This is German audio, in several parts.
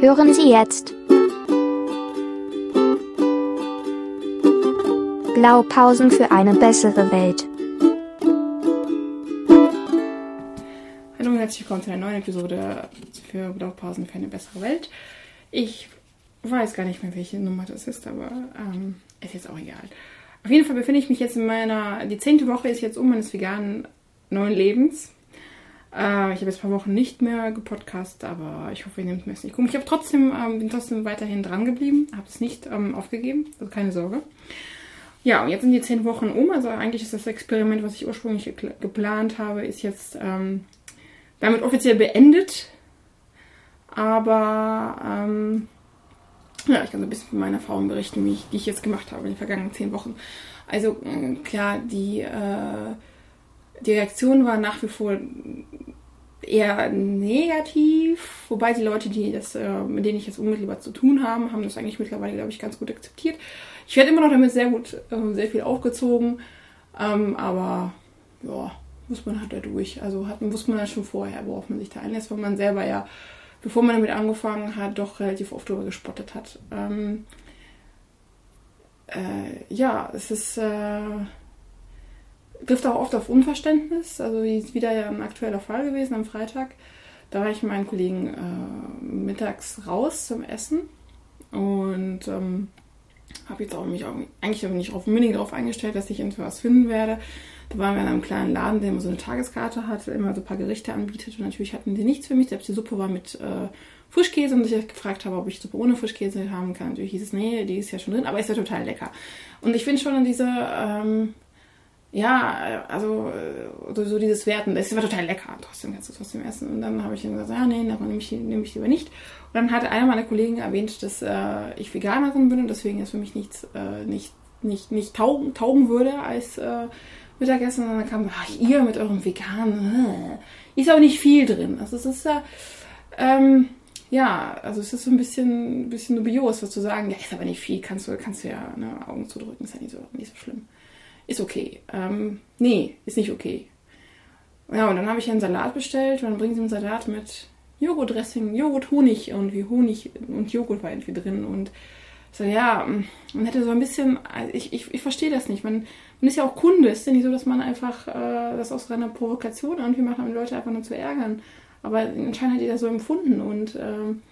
Hören Sie jetzt Blaupausen für eine bessere Welt. Hallo und herzlich willkommen zu einer neuen Episode für Blaupausen für eine bessere Welt. Ich weiß gar nicht mehr, welche Nummer das ist, aber ähm, ist jetzt auch egal. Auf jeden Fall befinde ich mich jetzt in meiner, die zehnte Woche ist jetzt um meines veganen neuen Lebens. Äh, ich habe jetzt ein paar Wochen nicht mehr gepodcast, aber ich hoffe, ihr nehmt mir es nicht komisch. Ich trotzdem, ähm, bin trotzdem weiterhin dran geblieben, habe es nicht ähm, aufgegeben, also keine Sorge. Ja, und jetzt sind die zehn Wochen um. Also eigentlich ist das Experiment, was ich ursprünglich ge geplant habe, ist jetzt ähm, damit offiziell beendet. Aber ähm, ja, ich kann so ein bisschen von meiner Erfahrung berichten, wie ich, die ich jetzt gemacht habe in den vergangenen zehn Wochen. Also äh, klar, die äh, die Reaktion war nach wie vor eher negativ, wobei die Leute, die das, äh, mit denen ich jetzt unmittelbar zu tun habe, haben das eigentlich mittlerweile, glaube ich, ganz gut akzeptiert. Ich werde immer noch damit sehr gut, äh, sehr viel aufgezogen, ähm, aber ja, muss man halt da durch. Also hat, wusste man ja schon vorher, worauf man sich da einlässt, weil man selber ja, bevor man damit angefangen hat, doch relativ oft darüber gespottet hat. Ähm, äh, ja, es ist äh, trifft auch oft auf Unverständnis. Also ist wieder ja ein aktueller Fall gewesen am Freitag. Da war ich mit meinen Kollegen äh, mittags raus zum Essen und ähm, habe jetzt auch mich auch, eigentlich nicht auf, unbedingt darauf eingestellt, dass ich irgendwas finden werde. Da waren wir in einem kleinen Laden, der immer so eine Tageskarte hat, immer so ein paar Gerichte anbietet und natürlich hatten die nichts für mich. Selbst die Suppe war mit äh, Frischkäse und ich gefragt habe, ob ich Suppe ohne Frischkäse haben kann. Natürlich hieß es, nee, die ist ja schon drin, aber ist ja total lecker. Und ich finde schon diese ähm, ja, also so dieses Werten, das war total lecker, trotzdem kannst du trotzdem essen. Und dann habe ich ihm gesagt, ja, nee, davon nehme ich, nehme ich lieber nicht. Und dann hat einer meiner Kollegen erwähnt, dass äh, ich Veganerin bin und deswegen es für mich nichts, äh, nicht, nicht, nicht taugen, taugen würde als äh, Mittagessen. Und dann kam, ach, ihr mit eurem Veganen, äh, ist auch nicht viel drin. Also es ist ja, ähm, ja, also es ist so ein bisschen, bisschen dubios, was zu sagen, ja, ist aber nicht viel, kannst du, kannst du ja ne, Augen zudrücken, ist ja nicht so, nicht so schlimm ist okay. Ähm, nee, ist nicht okay. Ja, und dann habe ich einen Salat bestellt und dann bringen sie einen Salat mit Joghurtdressing, Joghurt, Honig irgendwie Honig und Joghurt war irgendwie drin und so, ja, man hätte so ein bisschen, also ich, ich, ich verstehe das nicht. Man, man ist ja auch Kunde. Ist ja nicht so, dass man einfach äh, das aus reiner Provokation irgendwie macht, um die Leute einfach nur zu ärgern. Aber anscheinend hat das so empfunden und ähm,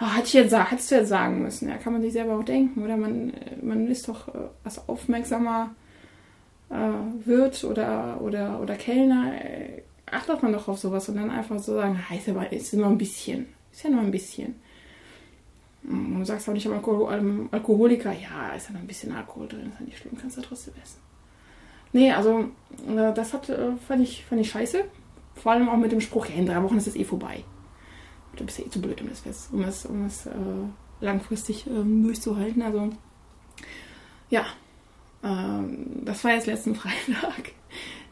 oh, ich jetzt, hättest du jetzt sagen müssen. Ja, kann man sich selber auch denken. Oder man, man ist doch äh, als aufmerksamer äh, Wirt oder, oder, oder Kellner, äh, achtet man doch auf sowas und dann einfach so sagen, heißt aber, ist immer ein bisschen. Ist ja nur ein bisschen. Und du sagst auch nicht am Alkohol, Alkoholiker, ja, ist ja noch ein bisschen Alkohol drin, ist ja nicht schlimm, kannst du trotzdem essen. Nee, also äh, das hat, äh, fand, ich, fand ich scheiße. Vor allem auch mit dem Spruch, ja, in drei Wochen ist es eh vorbei. Du bist ja eh zu blöd, um das, um das, um das äh, langfristig ähm, durchzuhalten. Also ja, ähm, das war jetzt letzten Freitag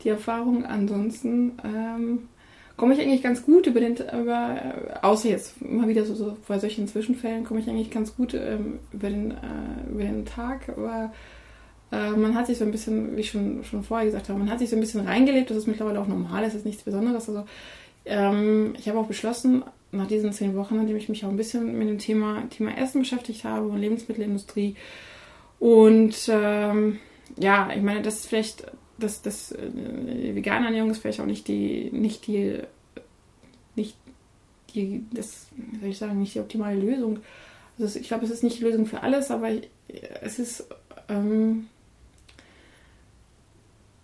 die Erfahrung. Ansonsten ähm, komme ich eigentlich ganz gut über den, über, außer jetzt immer wieder so, so bei solchen Zwischenfällen, komme ich eigentlich ganz gut ähm, über, den, äh, über den Tag. Aber äh, man hat sich so ein bisschen, wie ich schon, schon vorher gesagt habe, man hat sich so ein bisschen reingelebt, das ist mittlerweile auch normal, das ist nichts Besonderes. Also ähm, ich habe auch beschlossen, nach diesen zehn Wochen, nachdem ich mich auch ein bisschen mit dem Thema, Thema Essen beschäftigt habe und Lebensmittelindustrie, und ähm, ja, ich meine, das ist vielleicht, das, das äh, vegane Ernährung ist vielleicht auch nicht die, nicht die, nicht die, das, soll ich sagen, nicht die optimale Lösung. Also ich glaube, es ist nicht die Lösung für alles, aber es ist, ähm,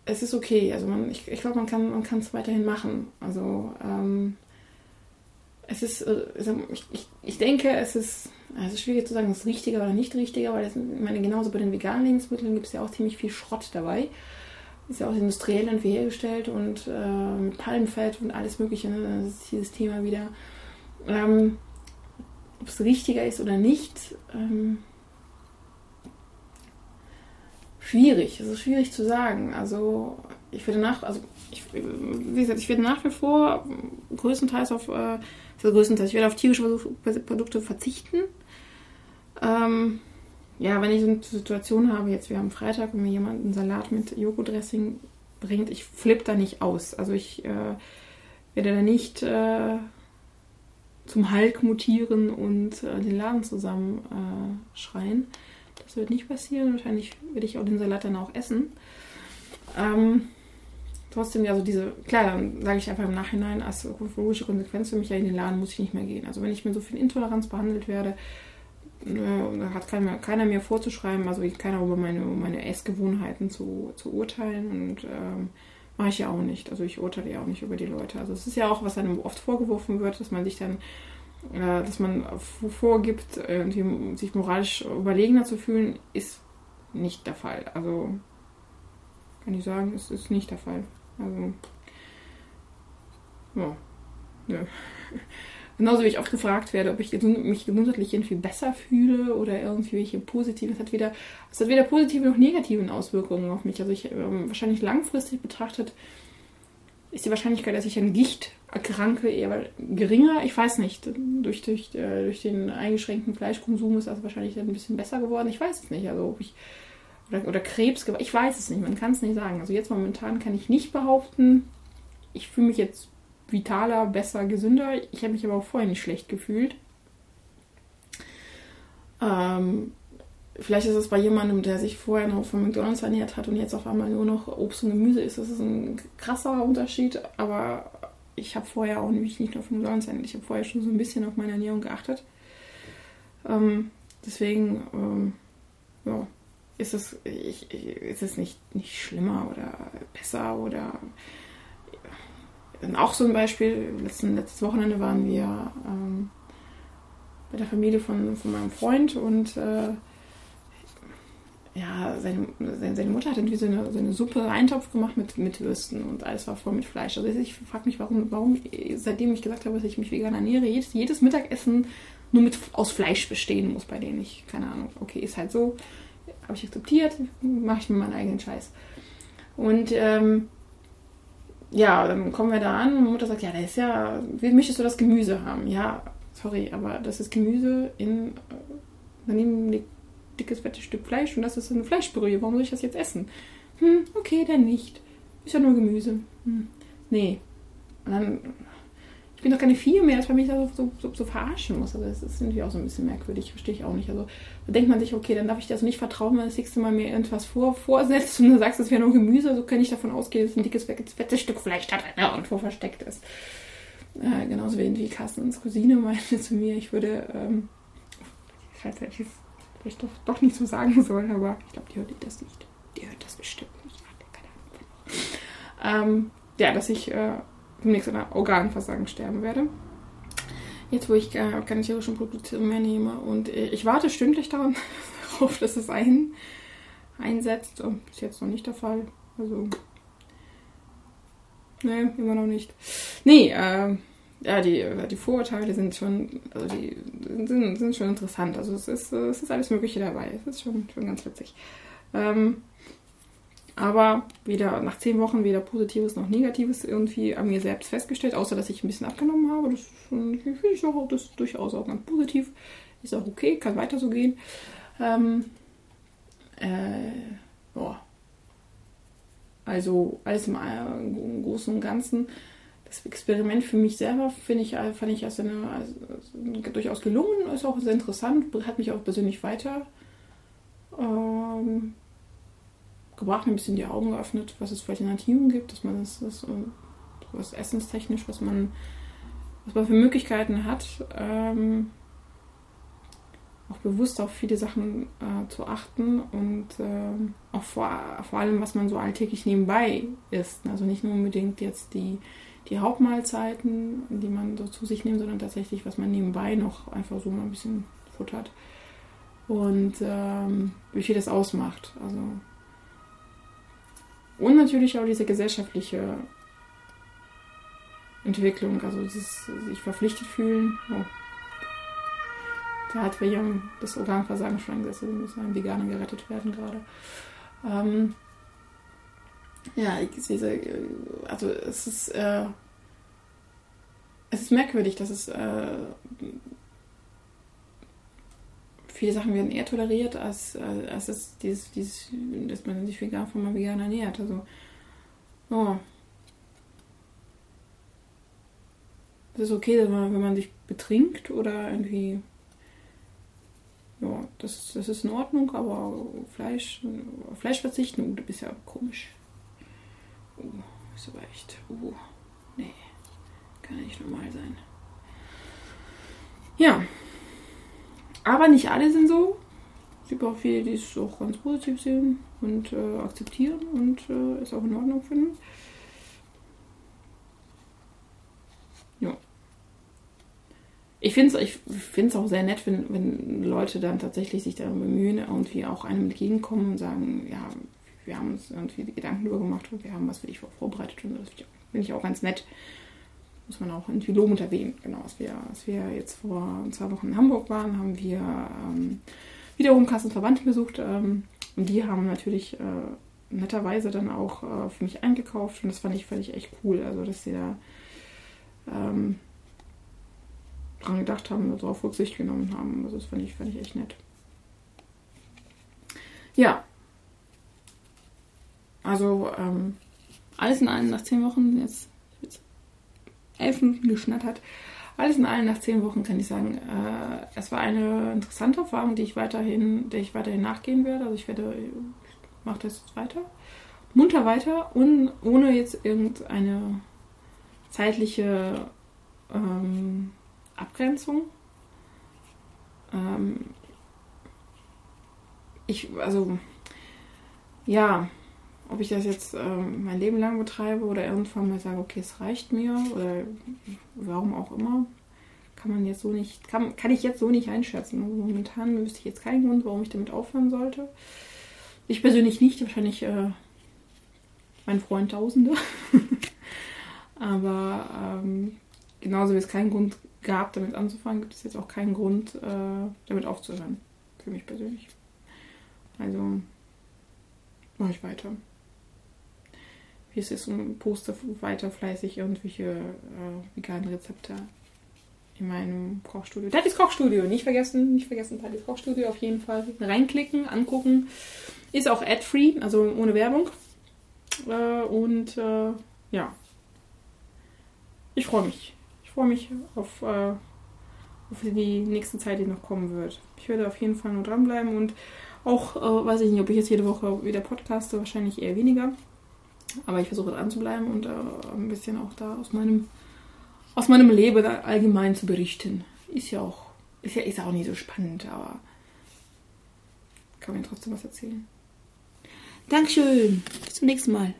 es ist okay. Also man, ich, ich glaube, man kann man es weiterhin machen. Also ähm, es ist, also ich, ich, denke, es ist, also schwierig zu sagen, es ist richtiger oder nicht richtiger, weil das, ich meine, genauso bei den veganen Lebensmitteln gibt es ja auch ziemlich viel Schrott dabei. Ist ja auch industriell irgendwie hergestellt und äh, mit Palmfett und alles Mögliche. Ne? Das ist dieses Thema wieder. Ähm, ob es richtiger ist oder nicht, ähm, schwierig. Es ist schwierig zu sagen. Also ich werde nach, also ich, wie gesagt, ich werde nach wie vor größtenteils auf äh, größtenteils. Ich werde auf tierische Produkte verzichten. Ähm, ja, wenn ich so eine Situation habe, jetzt wir haben Freitag und mir jemand einen Salat mit Joghurtdressing bringt, ich flippe da nicht aus. Also ich äh, werde da nicht äh, zum Hulk mutieren und äh, den Laden zusammen äh. Das wird nicht passieren. Wahrscheinlich werde ich auch den Salat dann auch essen. Ähm, trotzdem, also diese, klar, dann sage ich einfach im Nachhinein, als logische Konsequenz für mich, ja, in den Laden muss ich nicht mehr gehen. Also wenn ich mit so viel Intoleranz behandelt werde, äh, hat keiner, keiner mir vorzuschreiben, also keiner über meine, meine Essgewohnheiten zu, zu urteilen und ähm, mache ich ja auch nicht. Also ich urteile ja auch nicht über die Leute. Also es ist ja auch, was einem oft vorgeworfen wird, dass man sich dann, äh, dass man vorgibt, irgendwie sich moralisch überlegener zu fühlen, ist nicht der Fall. Also kann ich sagen, es ist nicht der Fall. Also ja, ja. Genauso wie ich oft gefragt werde, ob ich mich gesundheitlich irgendwie besser fühle oder irgendwie welche positiven. Es hat weder, es hat weder positive noch negative Auswirkungen auf mich. Also ich ähm, wahrscheinlich langfristig betrachtet ist die Wahrscheinlichkeit, dass ich an Gicht erkranke, eher geringer. Ich weiß nicht. Durch, durch, äh, durch den eingeschränkten Fleischkonsum ist das wahrscheinlich ein bisschen besser geworden. Ich weiß es nicht. Also ob ich oder, oder Krebs, ich weiß es nicht. Man kann es nicht sagen. Also jetzt momentan kann ich nicht behaupten, ich fühle mich jetzt vitaler, besser, gesünder. Ich habe mich aber auch vorher nicht schlecht gefühlt. Ähm, vielleicht ist es bei jemandem, der sich vorher noch von McDonalds ernährt hat und jetzt auf einmal nur noch Obst und Gemüse isst. Das ist ein krasser Unterschied, aber ich habe vorher auch nämlich nicht nur von McDonalds ernährt. Ich habe vorher schon so ein bisschen auf meine Ernährung geachtet. Ähm, deswegen, ähm, ja, ist es, ich, ist es nicht, nicht schlimmer oder besser oder auch so ein Beispiel, letzten, letztes Wochenende waren wir ähm, bei der Familie von, von meinem Freund und äh, ja, seine, seine Mutter hat irgendwie so eine, so eine Suppe, Eintopf gemacht mit, mit Würsten und alles war voll mit Fleisch. Also ich frage mich, warum, warum, seitdem ich gesagt habe, dass ich mich vegan ernähre, jedes, jedes Mittagessen nur mit aus Fleisch bestehen muss bei denen. Ich, keine Ahnung, okay, ist halt so, habe ich akzeptiert, mache ich mir meinen eigenen Scheiß. Und ähm, ja, dann kommen wir da an und Mutter sagt, ja, das ist ja, wie möchtest du das Gemüse haben? Ja, sorry, aber das ist Gemüse in, daneben liegt dickes, fettes Stück Fleisch und das ist eine Fleischbrühe. Warum soll ich das jetzt essen? Hm, okay, dann nicht. Ist ja nur Gemüse. Hm, nee. Und dann ich bin doch keine Vier mehr, dass man mich da so, so, so, verarschen muss. Also das ist irgendwie auch so ein bisschen merkwürdig, verstehe ich auch nicht. Also da denkt man sich, okay, dann darf ich dir also nicht vertrauen, wenn das nächste Mal mir irgendwas vor, vorsetzt und du sagst, es wäre nur Gemüse, so kann ich davon ausgehen, dass ein dickes, fettes Stück Fleisch da drin irgendwo versteckt ist. Äh, genauso wie, Carstens Cousine meinte zu mir, ich würde, ähm, scheiße, ich vielleicht doch, doch nicht so sagen sollen, aber ich glaube, die hört das nicht. Die hört das bestimmt nicht. Ähm, ja, dass ich äh, demnächst an Organversagen sterben werde. Jetzt, wo ich äh, keine tierischen Produkte mehr nehme. Und äh, ich warte stündlich darauf, dass es ein, einsetzt. Und ist jetzt noch nicht der Fall. Also. Nee, immer noch nicht. Nee, äh, ja, die, die Vorurteile sind schon, also die sind, sind schon interessant. Also es ist, es ist alles Mögliche dabei. Es ist schon, schon ganz witzig. Ähm, aber weder nach zehn Wochen weder Positives noch Negatives irgendwie an mir selbst festgestellt, außer dass ich ein bisschen abgenommen habe. Das finde ich auch das durchaus auch ganz positiv. Ist auch okay, kann weiter so gehen. Ähm, äh, boah. Also alles im, im, Großen und Ganzen. Das Experiment für mich selber finde ich, fand ich als, eine, als, als durchaus gelungen, ist auch sehr interessant, hat mich auch persönlich weiter ähm, gebracht, ein bisschen die Augen geöffnet, was es für Alternativen gibt, dass man das, das was essenstechnisch, was man, was man für Möglichkeiten hat, ähm, auch bewusst auf viele Sachen äh, zu achten und ähm, auch vor, vor allem, was man so alltäglich nebenbei isst. Also nicht nur unbedingt jetzt die, die Hauptmahlzeiten, die man so zu sich nimmt, sondern tatsächlich, was man nebenbei noch einfach so mal ein bisschen futtert. Und ähm, wie viel das ausmacht. Also und natürlich auch diese gesellschaftliche Entwicklung, also dieses sich verpflichtet fühlen. Oh. Da hat William das Organversagen schon eingesetzt, also muss ein Veganer gerettet werden gerade. Ähm, ja, diese, also es ist, äh, es ist merkwürdig, dass es äh, viele Sachen werden eher toleriert, als, als es dieses, dieses, dass man sich vegan von mal vegan ernährt. Also, oh. Es ist okay, wenn man, wenn man sich betrinkt oder irgendwie. Ja, das, das ist in Ordnung, aber Fleisch, Fleisch verzichten, oh, du bist ja komisch. Oh, ist aber echt. Oh, nee, kann ja nicht normal sein. Ja, aber nicht alle sind so. Es gibt auch viele, die es auch ganz positiv sehen und äh, akzeptieren und äh, es auch in Ordnung finden. Ja. Ich finde es ich find's auch sehr nett, wenn, wenn Leute dann tatsächlich sich darum bemühen, irgendwie auch einem entgegenkommen und sagen, ja, wir haben uns irgendwie Gedanken darüber gemacht und wir haben was für dich vorbereitet und das finde ich auch ganz nett. Muss man auch irgendwie lobend erwähnen. Genau, als wir, als wir jetzt vor zwei Wochen in Hamburg waren, haben wir ähm, wiederum Kassenverwandte besucht. Ähm, und die haben natürlich äh, netterweise dann auch äh, für mich eingekauft und das fand ich, fand echt cool. Also, dass sie da ähm, dran gedacht haben, darauf Rücksicht genommen haben. Also das fand ich, fand ich echt nett. Ja. Also, ähm, alles in allem nach zehn Wochen, jetzt elf Minuten geschnattert, alles in allem nach zehn Wochen kann ich sagen, äh, es war eine interessante Erfahrung, die ich weiterhin, der ich weiterhin nachgehen werde. Also ich werde, mache das jetzt weiter, munter weiter und ohne jetzt irgendeine zeitliche ähm, Abgrenzung. Ähm, ich, also, ja, ob ich das jetzt ähm, mein Leben lang betreibe oder irgendwann mal sage, okay, es reicht mir oder warum auch immer, kann man jetzt so nicht, kann, kann ich jetzt so nicht einschätzen. Also momentan wüsste ich jetzt keinen Grund, warum ich damit aufhören sollte. Ich persönlich nicht, wahrscheinlich äh, mein Freund Tausende. Aber ähm, genauso wie es keinen Grund gab, damit anzufangen, gibt es jetzt auch keinen Grund, äh, damit aufzuhören. Für mich persönlich. Also mache ich weiter. Wie es ist und poste weiter fleißig irgendwelche äh, veganen Rezepte in meinem Kochstudio. Tatis Kochstudio, nicht vergessen, nicht vergessen, Tatis Kochstudio auf jeden Fall reinklicken, angucken. Ist auch ad-free, also ohne Werbung. Äh, und äh, ja, ich freue mich. Ich freue mich auf, äh, auf die nächste Zeit, die noch kommen wird. Ich werde auf jeden Fall nur dranbleiben und auch, äh, weiß ich nicht, ob ich jetzt jede Woche wieder podcaste, wahrscheinlich eher weniger. Aber ich versuche dran zu bleiben und äh, ein bisschen auch da aus meinem, aus meinem Leben allgemein zu berichten. Ist ja auch, ist ja, ist auch nicht so spannend, aber kann mir trotzdem was erzählen. Dankeschön. Bis zum nächsten Mal.